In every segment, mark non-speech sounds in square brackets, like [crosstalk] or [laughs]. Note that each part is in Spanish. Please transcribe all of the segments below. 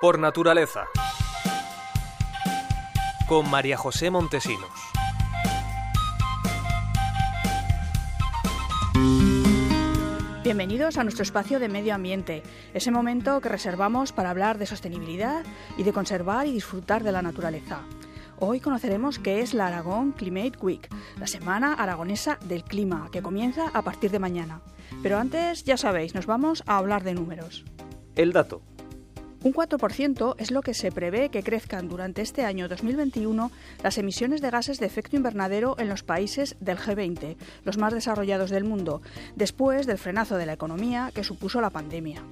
Por naturaleza. Con María José Montesinos. Bienvenidos a nuestro espacio de medio ambiente, ese momento que reservamos para hablar de sostenibilidad y de conservar y disfrutar de la naturaleza. Hoy conoceremos qué es la Aragón Climate Week, la semana aragonesa del clima, que comienza a partir de mañana. Pero antes, ya sabéis, nos vamos a hablar de números. El dato. Un 4% es lo que se prevé que crezcan durante este año 2021 las emisiones de gases de efecto invernadero en los países del G20, los más desarrollados del mundo, después del frenazo de la economía que supuso la pandemia.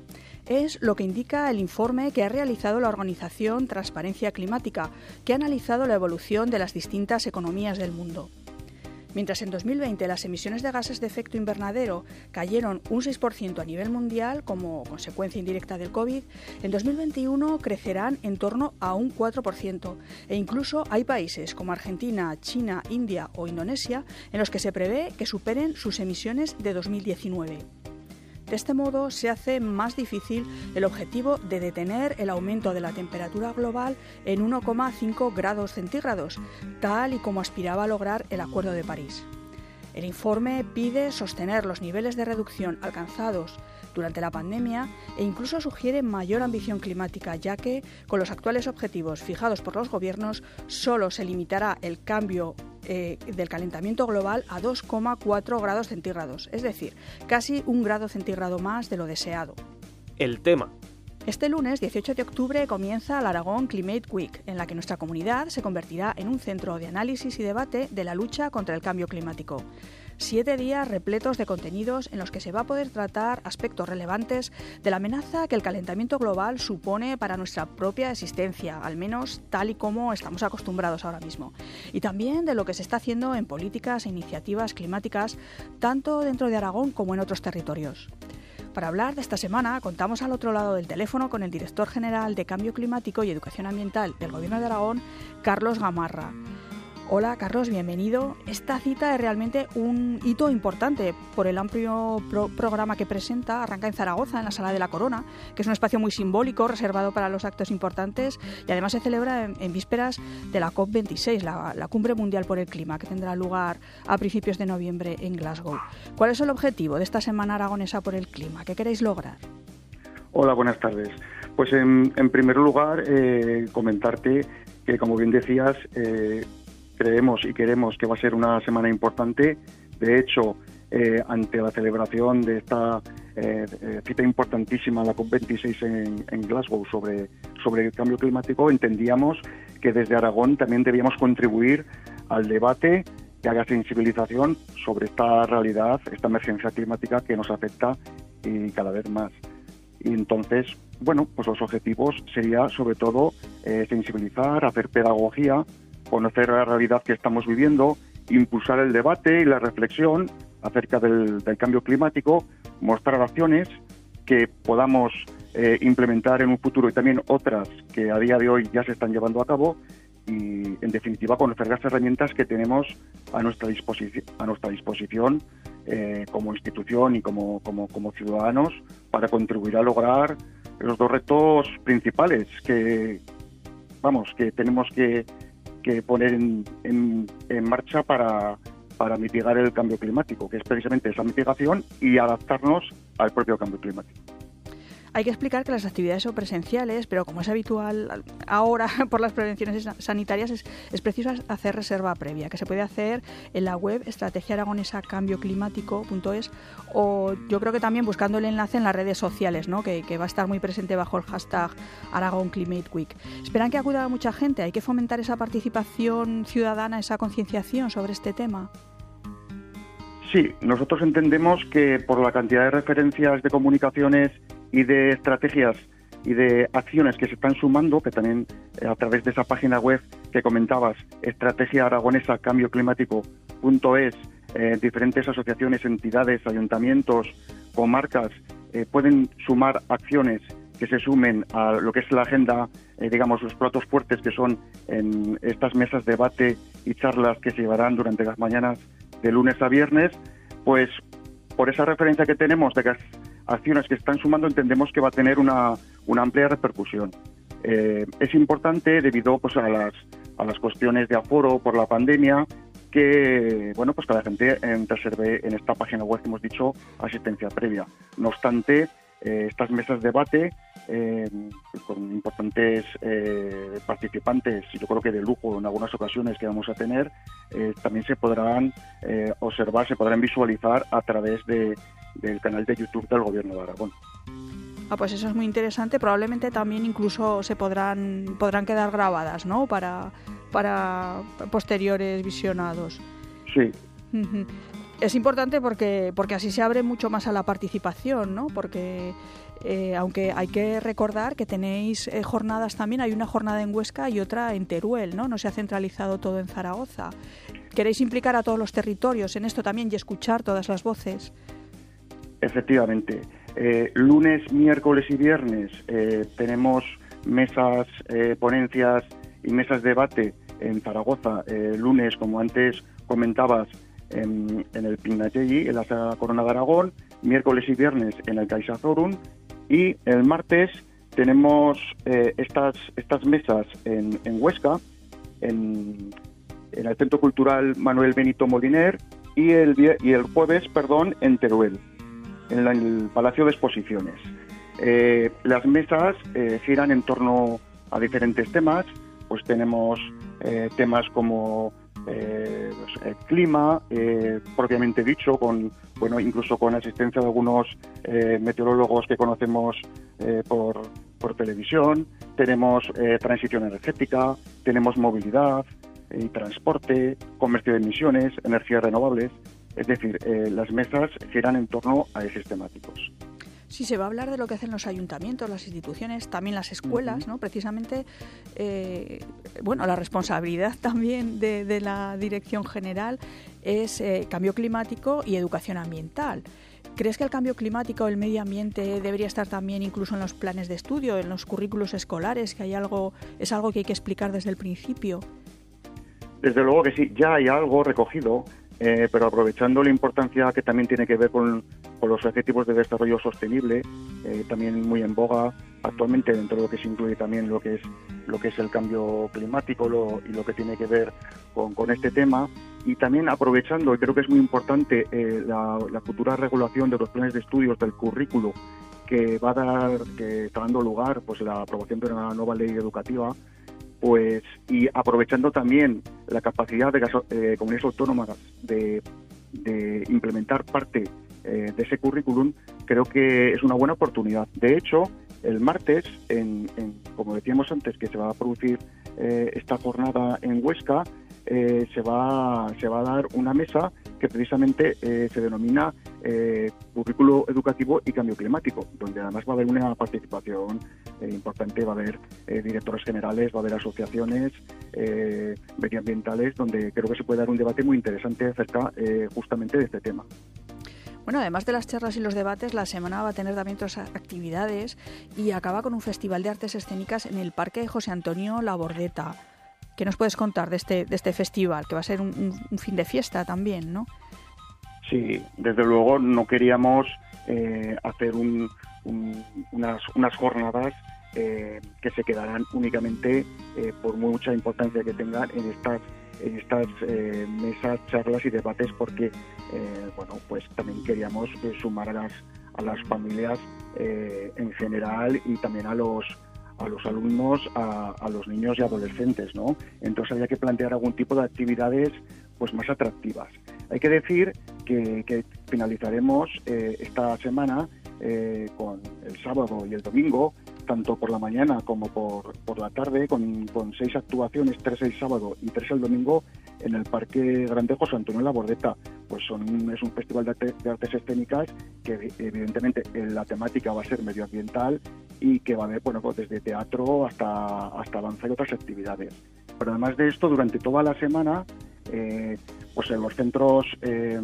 Es lo que indica el informe que ha realizado la organización Transparencia Climática, que ha analizado la evolución de las distintas economías del mundo. Mientras en 2020 las emisiones de gases de efecto invernadero cayeron un 6% a nivel mundial como consecuencia indirecta del COVID, en 2021 crecerán en torno a un 4%. E incluso hay países como Argentina, China, India o Indonesia en los que se prevé que superen sus emisiones de 2019. De este modo se hace más difícil el objetivo de detener el aumento de la temperatura global en 1,5 grados centígrados, tal y como aspiraba a lograr el Acuerdo de París. El informe pide sostener los niveles de reducción alcanzados durante la pandemia e incluso sugiere mayor ambición climática, ya que con los actuales objetivos fijados por los gobiernos solo se limitará el cambio eh, del calentamiento global a 2,4 grados centígrados, es decir, casi un grado centígrado más de lo deseado. El tema. Este lunes 18 de octubre comienza la Aragón Climate Week, en la que nuestra comunidad se convertirá en un centro de análisis y debate de la lucha contra el cambio climático. Siete días repletos de contenidos en los que se va a poder tratar aspectos relevantes de la amenaza que el calentamiento global supone para nuestra propia existencia, al menos tal y como estamos acostumbrados ahora mismo. Y también de lo que se está haciendo en políticas e iniciativas climáticas, tanto dentro de Aragón como en otros territorios. Para hablar de esta semana, contamos al otro lado del teléfono con el director general de Cambio Climático y Educación Ambiental del Gobierno de Aragón, Carlos Gamarra. Hola Carlos, bienvenido. Esta cita es realmente un hito importante por el amplio programa que presenta. Arranca en Zaragoza, en la Sala de la Corona, que es un espacio muy simbólico, reservado para los actos importantes y además se celebra en, vísperas de la COP26, la, Cumbre Mundial por el Clima, que tendrá lugar a principios de noviembre en Glasgow. ¿Cuál es el objetivo de esta Semana Aragonesa por el Clima? ¿Qué queréis lograr? Hola, buenas tardes. Pues en, primer lugar, eh, comentarte que, como bien decías, eh, creemos y queremos que va a ser una semana importante. De hecho, eh, ante la celebración de esta eh, eh, cita importantísima, la COP26 en, Glasgow, sobre, sobre el cambio climático, entendíamos que desde Aragón también debíamos contribuir al debate que haga sensibilización sobre esta realidad, esta emergencia climática que nos afecta cada vez más. Y entonces, bueno, pues los objetivos sería sobre todo sensibilizar, hacer pedagogía conocer la realidad que estamos viviendo, impulsar el debate y la reflexión acerca del, cambio climático, mostrar acciones que podamos eh, implementar en un futuro y también otras que a día de hoy ya se están llevando a cabo y, en definitiva, conocer las herramientas que tenemos a nuestra, disposición, a nuestra disposición eh, como institución y como, como, como ciudadanos para contribuir a lograr los dos retos principales que, vamos, que tenemos que que poner en, en, marcha para, para mitigar el cambio climático, que es precisamente esa mitigación y adaptarnos al propio cambio climático. Hay que explicar que las actividades son presenciales, pero como es habitual ahora [laughs] por las prevenciones sanitarias, es, preciso hacer reserva previa, que se puede hacer en la web estrategiaaragonesacambioclimático.es o yo creo que también buscando el enlace en las redes sociales, ¿no? que, va a estar muy presente bajo el hashtag Aragon Climate Week. Esperan que acuda mucha gente, hay que fomentar esa participación ciudadana, esa concienciación sobre este tema. Sí, nosotros entendemos que por la cantidad de referencias de comunicaciones y de estrategias y de acciones que se están sumando, que también eh, a través de esa página web que comentabas, estrategia aragonesa cambio climático.es, eh, diferentes asociaciones, entidades, ayuntamientos, comarcas eh, pueden sumar acciones que se sumen a lo que es la agenda, digamos, los platos fuertes que son en estas mesas de debate y charlas que se llevarán durante las mañanas de lunes a viernes, pues por esa referencia que tenemos de que acciones que están sumando entendemos que va a tener una, una amplia repercusión. es importante debido pues, a, las, a las cuestiones de aforo por la pandemia que bueno pues que la gente reserve en esta página web que hemos dicho asistencia previa. No obstante, eh, estas mesas de debate eh, con importantes eh, participantes, yo creo que de lujo en algunas ocasiones que vamos a tener, también se podrán observar, se podrán visualizar a través de, del canal de YouTube del Gobierno de Aragón. Ah, pues eso es muy interesante. Probablemente también incluso se podrán podrán quedar grabadas, ¿no? Para para posteriores visionados. Sí. Es importante porque, porque así se abre mucho más a la participación, ¿no? Porque eh, aunque hay que recordar que tenéis eh, jornadas también, hay una jornada en Huesca y otra en Teruel, ¿no? No se ha centralizado todo en Zaragoza. ¿Queréis implicar a todos los territorios en esto también y escuchar todas las voces? Efectivamente. Eh, lunes, miércoles y viernes tenemos mesas, ponencias y mesas de debate en Zaragoza. lunes, como antes comentabas, en, el Pignatelli, en la Corona de Aragón, miércoles y viernes en el CaixaForum y el martes tenemos eh, estas, estas mesas en, Huesca, en, el Centro Cultural Manuel Benito Moliner y el, y el jueves, perdón, en Teruel, en, el Palacio de Exposiciones. Eh, las mesas eh, giran en torno a diferentes temas, pues tenemos temas como eh, pues, el clima eh, propiamente dicho, con bueno incluso con asistencia de algunos eh, meteorólogos que conocemos por, por, televisión. Tenemos transición energética, tenemos movilidad y transporte, comercio de emisiones, energías renovables. Es decir, las mesas giran en torno a ejes temáticos. Sí, se va a hablar de lo que hacen los ayuntamientos, las instituciones, también las escuelas, ¿no? Precisamente, eh, bueno, la responsabilidad [laughs] también de, la dirección general es eh, cambio climático y educación ambiental. ¿Crees que el cambio climático, el medio ambiente, debería estar también incluso en los planes de estudio, en los currículos escolares, que hay algo, es algo que hay que explicar desde el principio? Desde luego que sí, ya hay algo recogido eh, pero aprovechando la importancia que también tiene que ver con, los objetivos de desarrollo sostenible, eh, también muy en boga actualmente dentro de lo que se incluye también lo que es lo que es el cambio climático y lo que tiene que ver con, este tema. Y también aprovechando y creo que es muy importante eh, la, futura regulación de los planes de estudios del currículo que va a dar que está dando lugar pues la aprobación de una nueva ley educativa pues y aprovechando también la capacidad de las eh, comunidades autónomas de, implementar parte eh, de ese currículum, creo que es una buena oportunidad. De hecho, el martes, en, como decíamos antes, que se va a producir eh, esta jornada en Huesca, se, va, se va a dar una mesa que precisamente se denomina currículo educativo y cambio climático, donde además va a haber una participación eh, importante, va a haber eh, directores generales, va a haber asociaciones eh, medioambientales, donde creo que se puede dar un debate muy interesante acerca justamente de este tema. Bueno, además de las charlas y los debates, la semana va a tener también otras actividades y acaba con un festival de artes escénicas en el Parque José Antonio La Bordeta. ¿Qué nos puedes contar de este, de este festival? Que va a ser un, fin de fiesta también, ¿no? Sí, desde luego no queríamos hacer un, unas, unas jornadas eh, que se quedarán únicamente eh, por mucha importancia que tengan en estas en estas eh, mesas, charlas y debates porque bueno pues también queríamos sumar a las familias en general y también a los a los alumnos, a, los niños y adolescentes, ¿no? Entonces había que plantear algún tipo de actividades pues más atractivas. Hay que decir que, finalizaremos esta semana eh, con el sábado y el domingo, tanto por la mañana como por, por la tarde, con, con, seis actuaciones, tres el sábado y tres el domingo, en el Parque Grande José Antonio La Bordeta. Pues son, es un festival de, artes escénicas que evidentemente la temática va a ser medioambiental y que va a haber bueno, pues desde teatro hasta, hasta danza y otras actividades. Pero además de esto, durante toda la semana, eh, pues en los centros eh,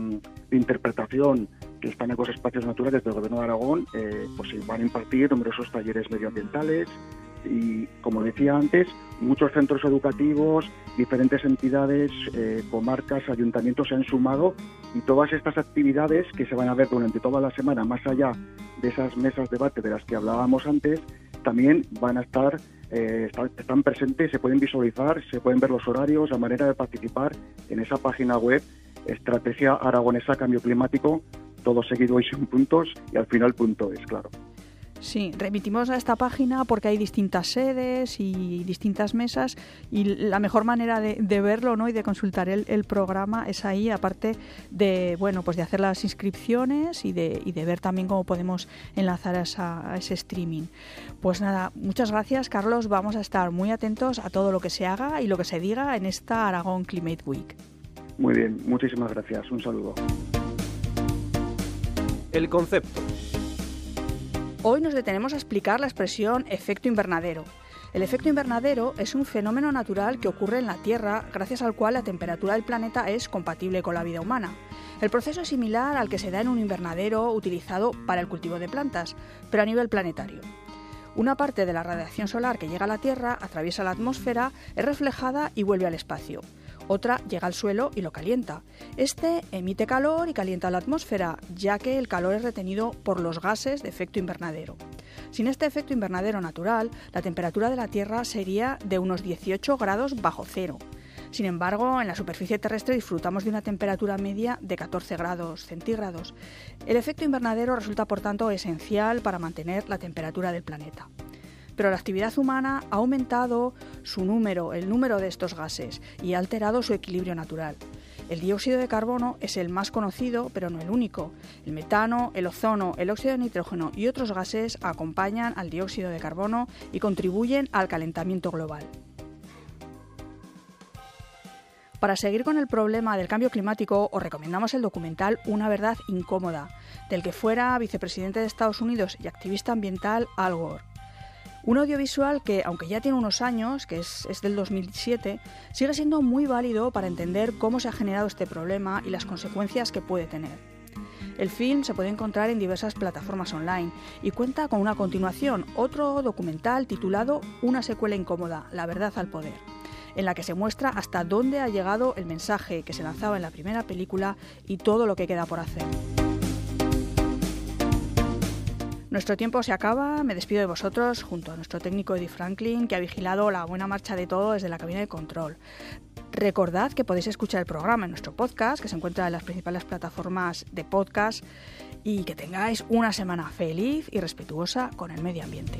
de interpretación están los espacios naturales del Gobierno de Aragón, eh, pues van a impartir numerosos talleres medioambientales y, como decía antes, muchos centros educativos, diferentes entidades, eh, comarcas, ayuntamientos se han sumado y todas estas actividades que se van a ver durante toda la semana, más allá de esas mesas de debate de las que hablábamos antes, también van a estar, eh, están, presentes, se pueden visualizar, se pueden ver los horarios, la manera de participar en esa página web Estrategia Aragonesa Cambio Climático, todo seguido y sin puntos y al final punto es, claro. Sí, remitimos a esta página porque hay distintas sedes y distintas mesas y la mejor manera de, verlo ¿no? y de consultar el, programa es ahí, aparte de bueno pues de hacer las inscripciones y de, y de ver también cómo podemos enlazar a, ese streaming. Pues nada, muchas gracias Carlos, vamos a estar muy atentos a todo lo que se haga y lo que se diga en esta Aragón Climate Week. Muy bien, muchísimas gracias, un saludo. El concepto. Hoy nos detenemos a explicar la expresión efecto invernadero. El efecto invernadero es un fenómeno natural que ocurre en la Tierra gracias al cual la temperatura del planeta es compatible con la vida humana. El proceso es similar al que se da en un invernadero utilizado para el cultivo de plantas, pero a nivel planetario. Una parte de la radiación solar que llega a la Tierra atraviesa la atmósfera, es reflejada y vuelve al espacio. Otra llega al suelo y lo calienta. Este emite calor y calienta la atmósfera, ya que el calor es retenido por los gases de efecto invernadero. Sin este efecto invernadero natural, la temperatura de la Tierra sería de unos 18 grados bajo cero. Sin embargo, en la superficie terrestre disfrutamos de una temperatura media de 14 grados centígrados. El efecto invernadero resulta, por tanto, esencial para mantener la temperatura del planeta pero la actividad humana ha aumentado su número, el número de estos gases, y ha alterado su equilibrio natural. El dióxido de carbono es el más conocido, pero no el único. El metano, el ozono, el óxido de nitrógeno y otros gases acompañan al dióxido de carbono y contribuyen al calentamiento global. Para seguir con el problema del cambio climático, os recomendamos el documental Una verdad incómoda, del que fuera vicepresidente de Estados Unidos y activista ambiental Al Gore. Un audiovisual que, aunque ya tiene unos años, que es, del 2007, sigue siendo muy válido para entender cómo se ha generado este problema y las consecuencias que puede tener. El film se puede encontrar en diversas plataformas online y cuenta con una continuación, otro documental titulado Una secuela incómoda, la verdad al poder, en la que se muestra hasta dónde ha llegado el mensaje que se lanzaba en la primera película y todo lo que queda por hacer. Nuestro tiempo se acaba, me despido de vosotros junto a nuestro técnico Eddie Franklin, que ha vigilado la buena marcha de todo desde la cabina de control. Recordad que podéis escuchar el programa en nuestro podcast, que se encuentra en las principales plataformas de podcast, y que tengáis una semana feliz y respetuosa con el medio ambiente.